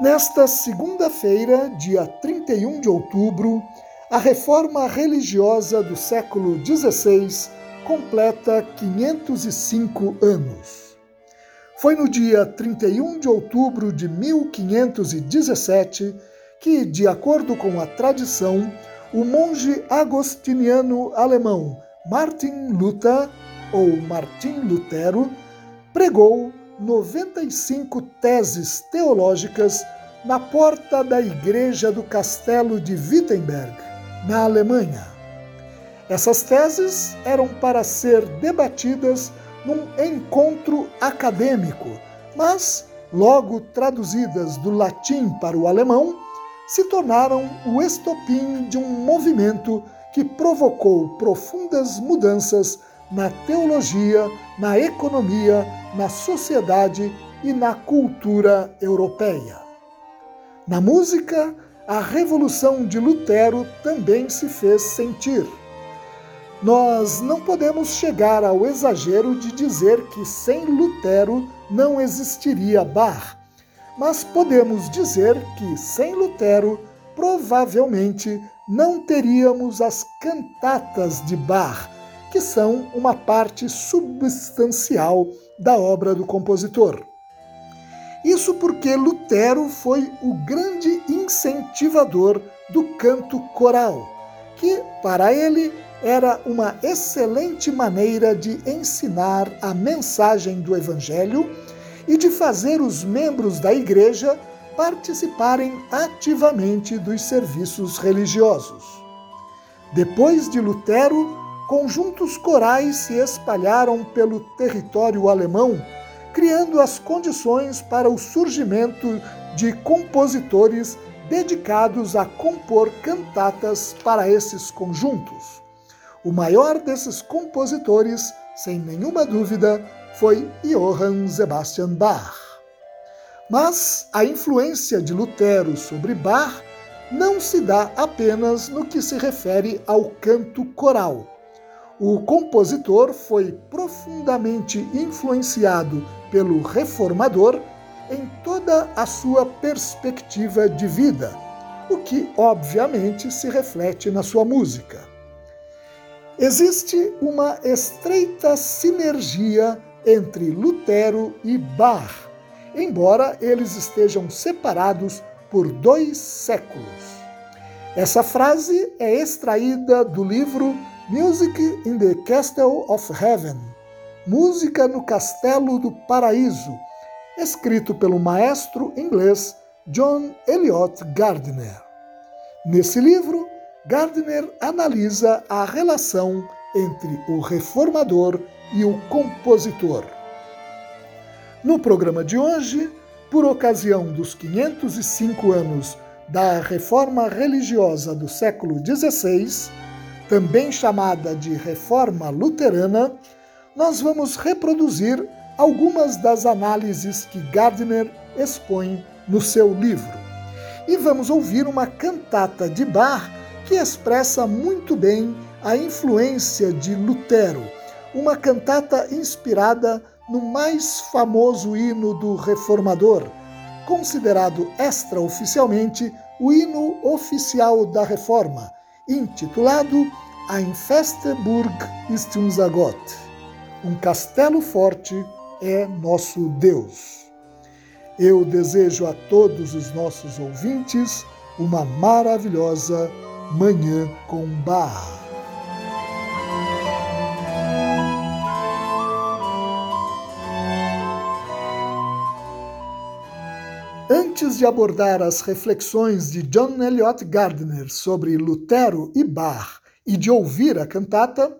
Nesta segunda-feira, dia 31 de outubro, a reforma religiosa do século XVI completa 505 anos. Foi no dia 31 de outubro de 1517 que, de acordo com a tradição, o monge agostiniano alemão Martin Luther, ou Martim Lutero, pregou 95 teses teológicas na porta da igreja do castelo de Wittenberg, na Alemanha. Essas teses eram para ser debatidas num encontro acadêmico, mas, logo traduzidas do latim para o alemão, se tornaram o estopim de um movimento que provocou profundas mudanças na teologia, na economia, na sociedade e na cultura europeia. Na música, a revolução de Lutero também se fez sentir. Nós não podemos chegar ao exagero de dizer que sem Lutero não existiria Bach, mas podemos dizer que sem Lutero provavelmente não teríamos as cantatas de Bach que são uma parte substancial da obra do compositor. Isso porque Lutero foi o grande incentivador do canto coral, que, para ele, era uma excelente maneira de ensinar a mensagem do Evangelho e de fazer os membros da igreja participarem ativamente dos serviços religiosos. Depois de Lutero, conjuntos corais se espalharam pelo território alemão, criando as condições para o surgimento de compositores dedicados a compor cantatas para esses conjuntos. O maior desses compositores, sem nenhuma dúvida, foi Johann Sebastian Bach. Mas a influência de Lutero sobre Bach não se dá apenas no que se refere ao canto coral. O compositor foi profundamente influenciado pelo reformador em toda a sua perspectiva de vida, o que obviamente se reflete na sua música. Existe uma estreita sinergia entre Lutero e Bach, embora eles estejam separados por dois séculos. Essa frase é extraída do livro Music in the Castle of Heaven Música no Castelo do Paraíso, escrito pelo maestro inglês John Eliot Gardner. Nesse livro, Gardner analisa a relação entre o reformador e o compositor. No programa de hoje, por ocasião dos 505 anos da reforma religiosa do século XVI, também chamada de Reforma Luterana, nós vamos reproduzir algumas das análises que Gardner expõe no seu livro. E vamos ouvir uma cantata de Bach que expressa muito bem a influência de Lutero, uma cantata inspirada no mais famoso hino do reformador, considerado extraoficialmente o hino oficial da reforma, intitulado Ein feste Burg ist unser Gott. Um castelo forte é nosso Deus. Eu desejo a todos os nossos ouvintes uma maravilhosa Manhã com Bar. De abordar as reflexões de John Eliot Gardner sobre Lutero e Bach e de ouvir a cantata,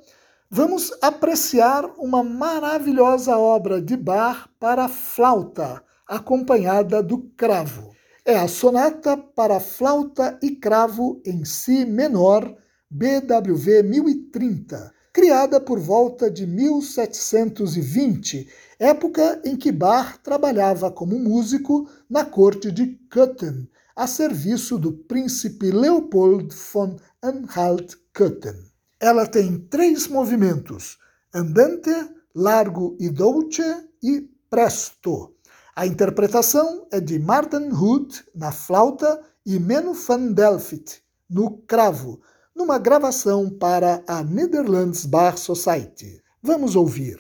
vamos apreciar uma maravilhosa obra de Bach para flauta, acompanhada do cravo. É a sonata para flauta e cravo em si menor, BWV 1030, criada por volta de 1720 época em que Bach trabalhava como músico na corte de Köthen, a serviço do príncipe Leopold von Anhalt-Köthen. Ela tem três movimentos: andante, largo e dolce e presto. A interpretação é de Martin Hood na flauta e Menno van Delft no cravo, numa gravação para a Netherlands Bar Society. Vamos ouvir.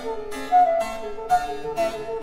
Thank you.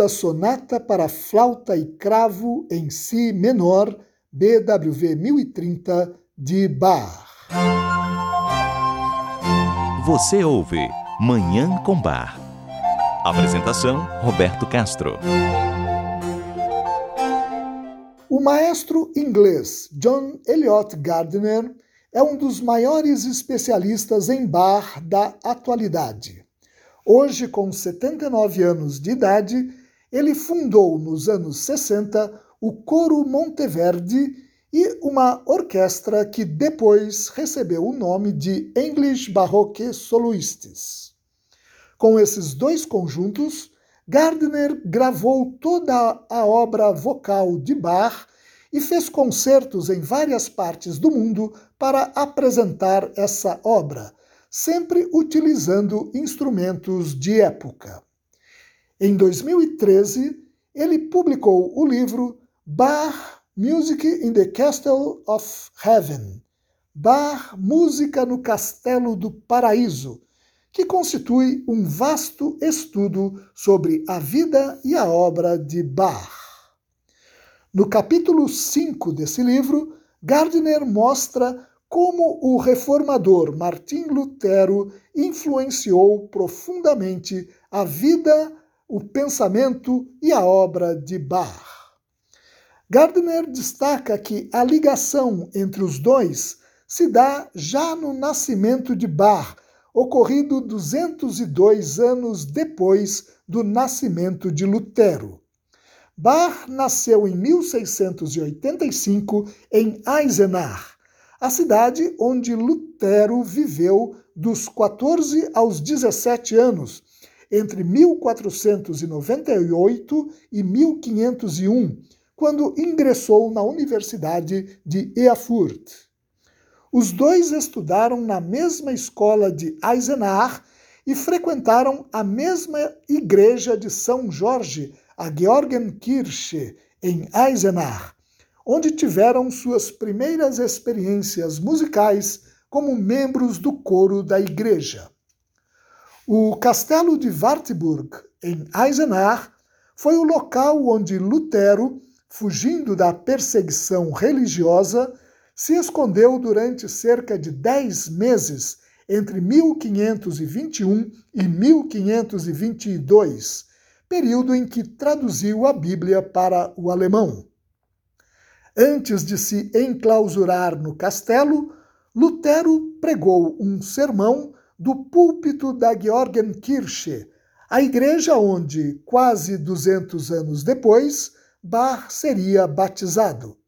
A sonata para flauta e cravo em si menor, BWV 1030, de Bach. Você ouve Manhã com Bar. Apresentação: Roberto Castro. O maestro inglês John Eliot Gardiner é um dos maiores especialistas em bar da atualidade. Hoje, com 79 anos de idade, ele fundou nos anos 60 o Coro Monteverde e uma orquestra que depois recebeu o nome de English Baroque Soloists. Com esses dois conjuntos, Gardner gravou toda a obra vocal de Bach e fez concertos em várias partes do mundo para apresentar essa obra, sempre utilizando instrumentos de época. Em 2013, ele publicou o livro Bach Music in the Castle of Heaven Bach Música no Castelo do Paraíso, que constitui um vasto estudo sobre a vida e a obra de Bach. No capítulo 5 desse livro, Gardner mostra como o reformador Martim Lutero influenciou profundamente a vida, o pensamento e a obra de Bach. Gardner destaca que a ligação entre os dois se dá já no nascimento de Bach, ocorrido 202 anos depois do nascimento de Lutero. Bach nasceu em 1685 em Eisenach, a cidade onde Lutero viveu dos 14 aos 17 anos, entre 1498 e 1501, quando ingressou na Universidade de Erfurt. Os dois estudaram na mesma escola de Eisenach e frequentaram a mesma igreja de São Jorge, a Georgenkirche, em Eisenach, onde tiveram suas primeiras experiências musicais como membros do coro da igreja. O castelo de Wartburg, em Eisenach, foi o local onde Lutero, fugindo da perseguição religiosa, se escondeu durante cerca de dez meses entre 1521 e 1522, período em que traduziu a Bíblia para o alemão. Antes de se enclausurar no castelo, Lutero pregou um sermão do púlpito da Georgenkirche, a igreja onde, quase 200 anos depois, Bach seria batizado.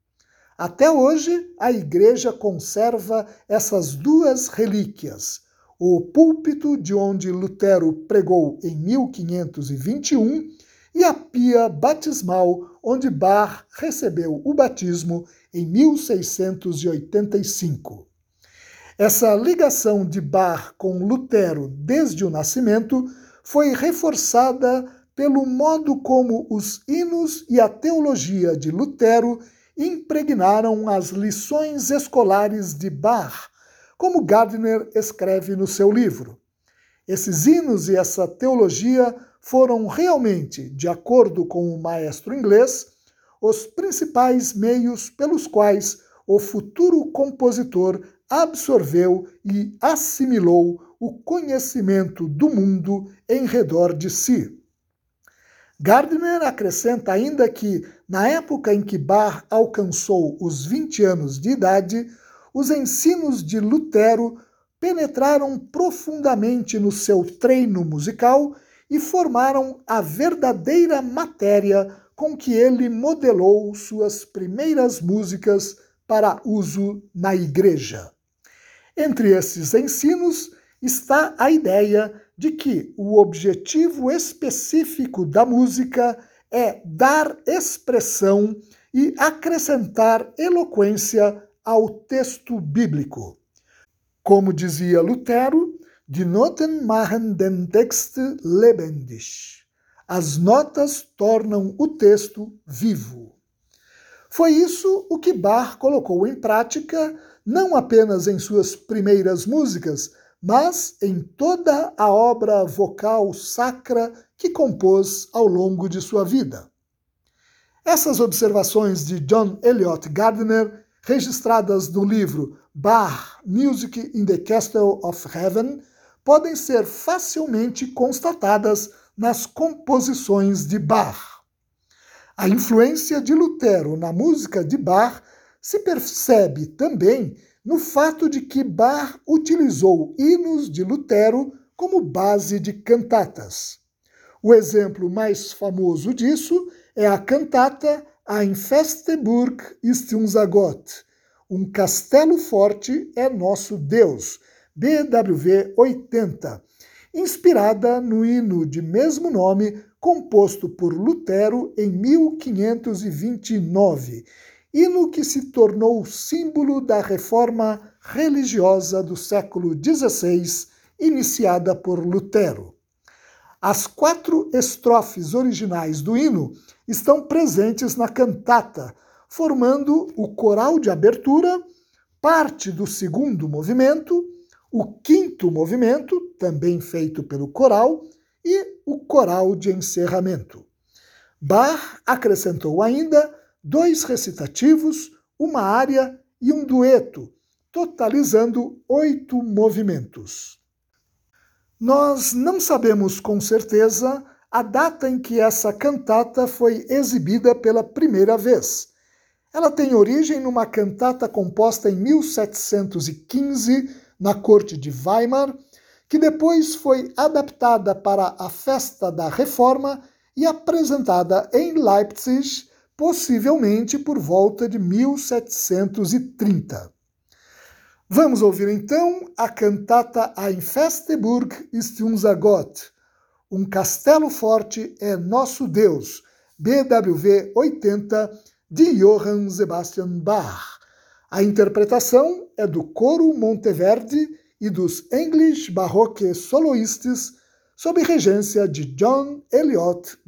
Até hoje, a igreja conserva essas duas relíquias: o púlpito de onde Lutero pregou em 1521 e a pia batismal onde Bach recebeu o batismo em 1685. Essa ligação de Bach com Lutero desde o nascimento foi reforçada pelo modo como os hinos e a teologia de Lutero impregnaram as lições escolares de Bach, como Gardner escreve no seu livro. Esses hinos e essa teologia foram realmente, de acordo com o maestro inglês, os principais meios pelos quais o futuro compositor absorveu e assimilou o conhecimento do mundo em redor de si. Gardner acrescenta ainda que, na época em que Bach alcançou os 20 anos de idade, os ensinos de Lutero penetraram profundamente no seu treino musical e formaram a verdadeira matéria com que ele modelou suas primeiras músicas para uso na igreja. Entre esses ensinos está a ideia de que o objetivo específico da música é dar expressão e acrescentar eloquência ao texto bíblico. Como dizia Lutero, Die Noten machen den Text lebendig. As notas tornam o texto vivo. Foi isso o que Bach colocou em prática, não apenas em suas primeiras músicas, mas em toda a obra vocal sacra que compôs ao longo de sua vida. Essas observações de John Eliot Gardiner, registradas no livro Bach Music in the Castle of Heaven, podem ser facilmente constatadas nas composições de Bach. A influência de Lutero na música de Bach se percebe também no fato de que Bach utilizou hinos de Lutero como base de cantatas. O exemplo mais famoso disso é a cantata Ein Festeburg ist unser Gott, Um Castelo Forte é Nosso Deus, BWV 80, inspirada no hino de mesmo nome composto por Lutero em 1529, hino que se tornou símbolo da reforma religiosa do século XVI, iniciada por Lutero. As quatro estrofes originais do hino estão presentes na cantata, formando o coral de abertura, parte do segundo movimento, o quinto movimento, também feito pelo coral, e o coral de encerramento. Bach acrescentou ainda dois recitativos, uma área e um dueto, totalizando oito movimentos. Nós não sabemos com certeza a data em que essa cantata foi exibida pela primeira vez. Ela tem origem numa cantata composta em 1715 na corte de Weimar, que depois foi adaptada para a festa da Reforma e apresentada em Leipzig, possivelmente por volta de 1730. Vamos ouvir então a cantata Ein Festeburg ist unser Gott, Um Castelo Forte é Nosso Deus, BWV 80, de Johann Sebastian Bach. A interpretação é do Coro Monteverde e dos English Baroque Soloists, sob regência de John Eliot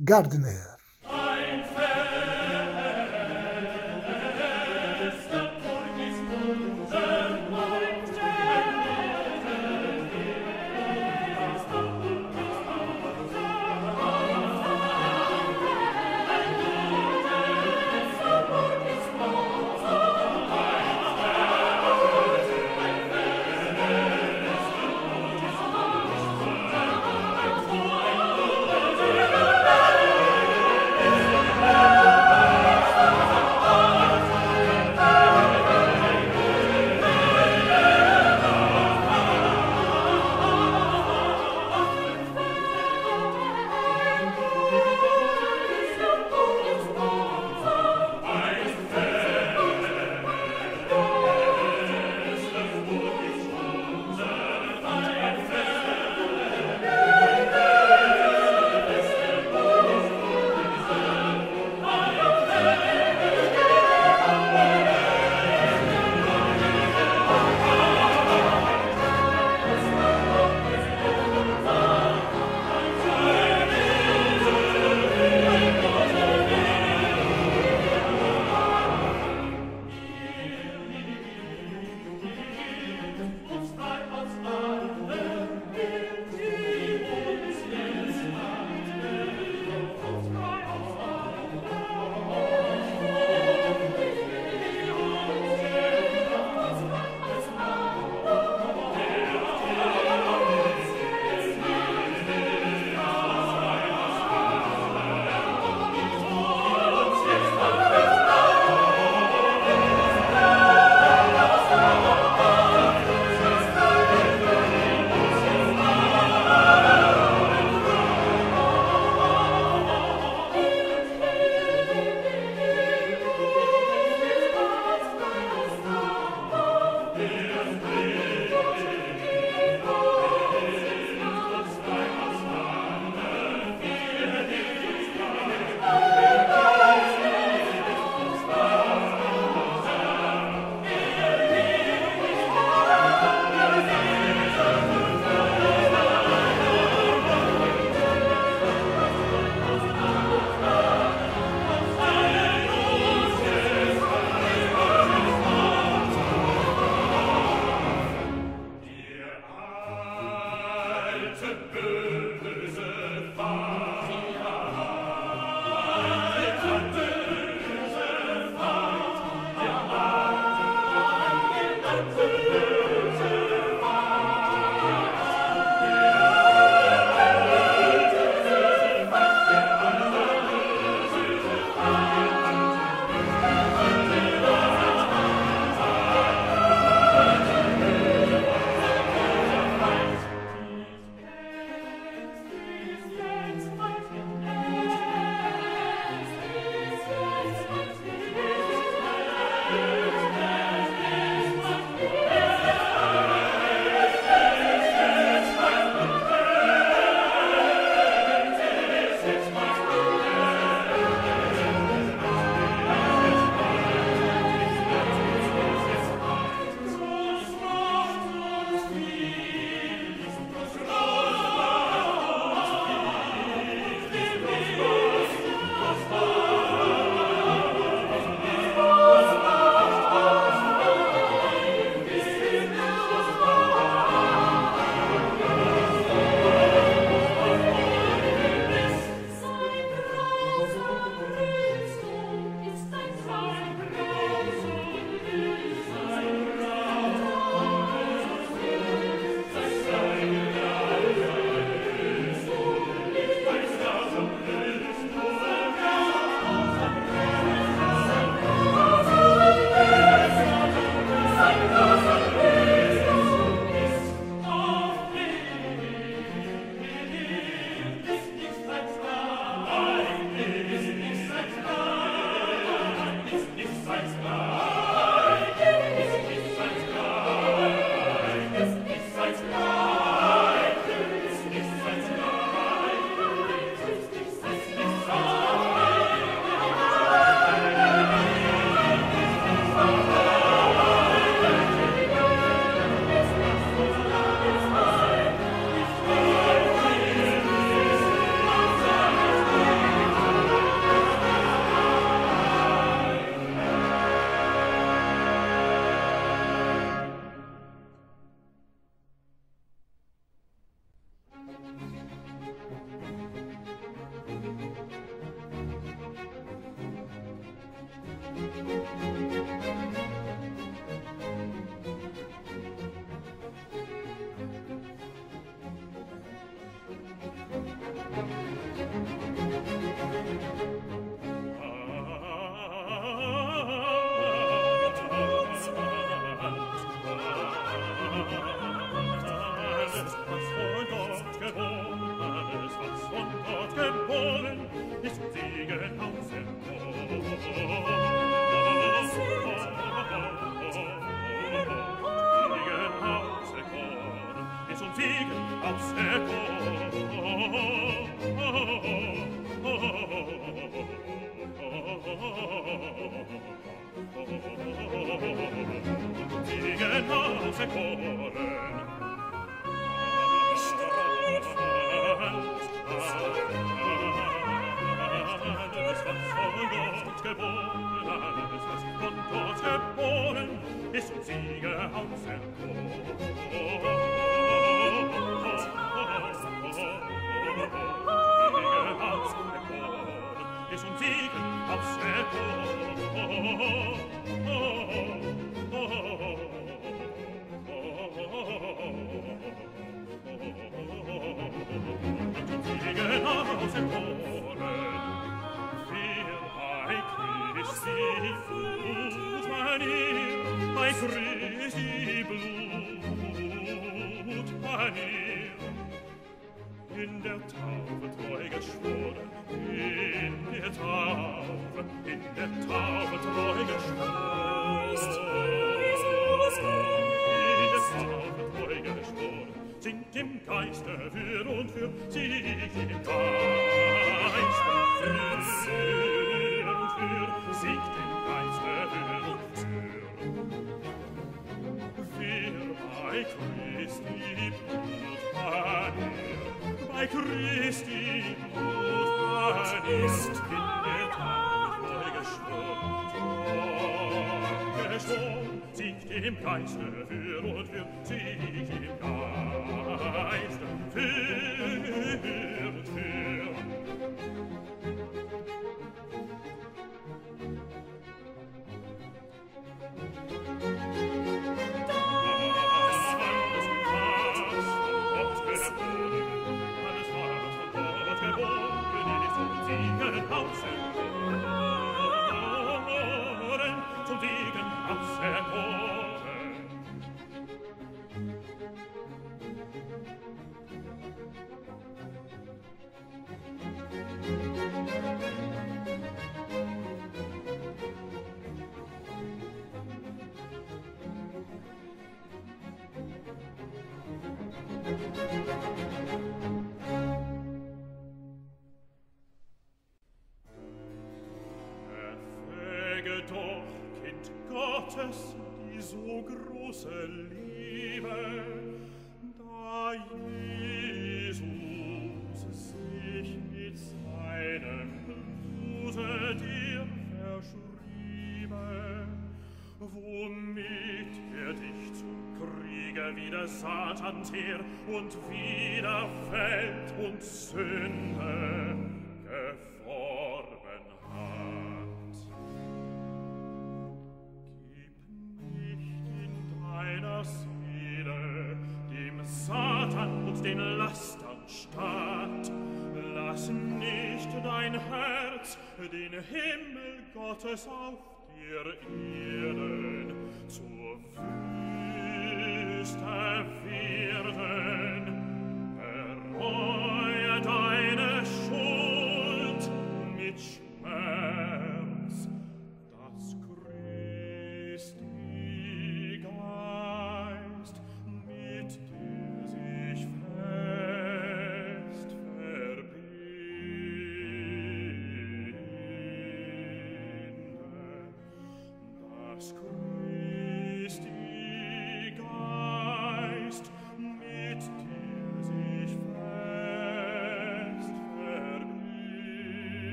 Geiste wir und für sie im für sie und für sich dem Geiste wir und für wir bei Christi Blut bei bei Christi Blut bei dir ist in der Tat geschworen geschworen sich dem Geiste für und für sie. Erfäge doch, Kind Gottes, die so große Satans und wieder fällt und Sünde geformen hat. Gib nicht in deiner Seele dem Satan und den Lastern statt. Lass nicht dein Herz den Himmel Gottes auf dir Erde zur Wüste ist erfirden, error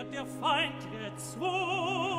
wird der Feind gezwungen.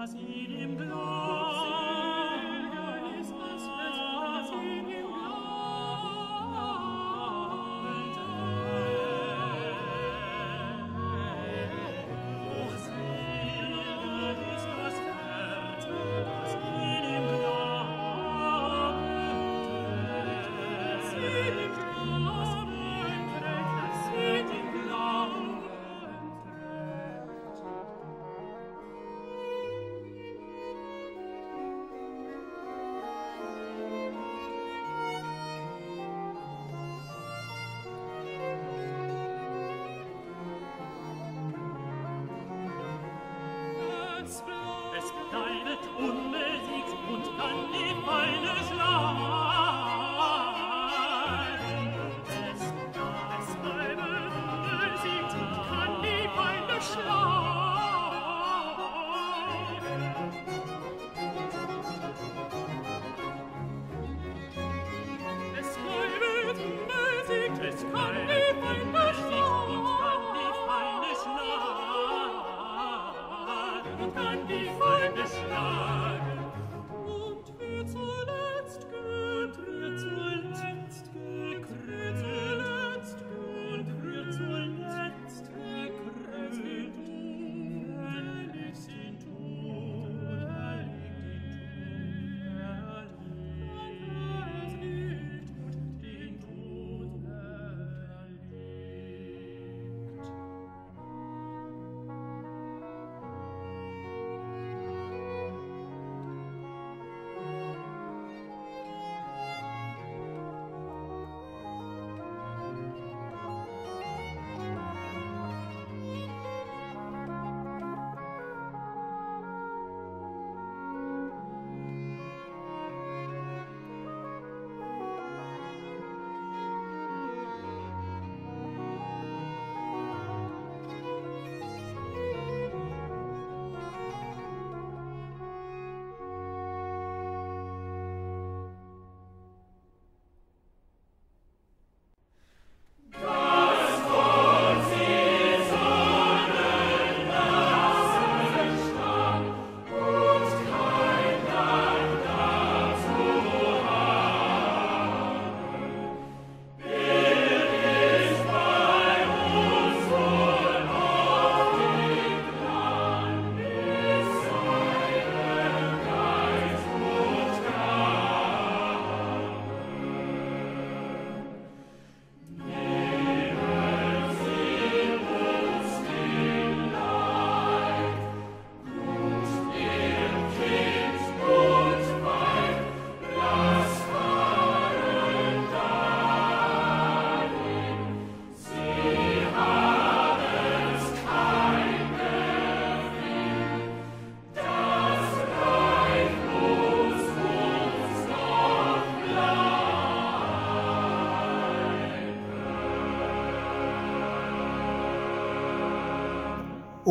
Das ihn im Glauben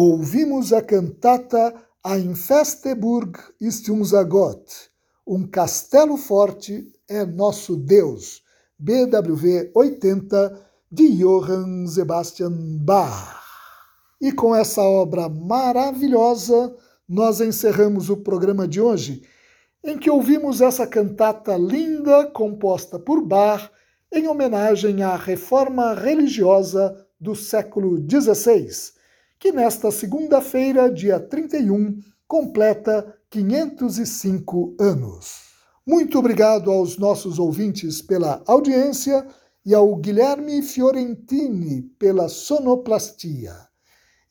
Ouvimos a cantata Ein Festeburg ist unser Gott, Um Castelo Forte é Nosso Deus, BWV 80, de Johann Sebastian Bach. E com essa obra maravilhosa, nós encerramos o programa de hoje, em que ouvimos essa cantata linda composta por Bach em homenagem à reforma religiosa do século XVI, que nesta segunda-feira, dia 31, completa 505 anos. Muito obrigado aos nossos ouvintes pela audiência e ao Guilherme Fiorentini pela sonoplastia.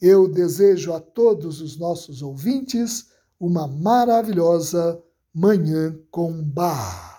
Eu desejo a todos os nossos ouvintes uma maravilhosa Manhã com Bar.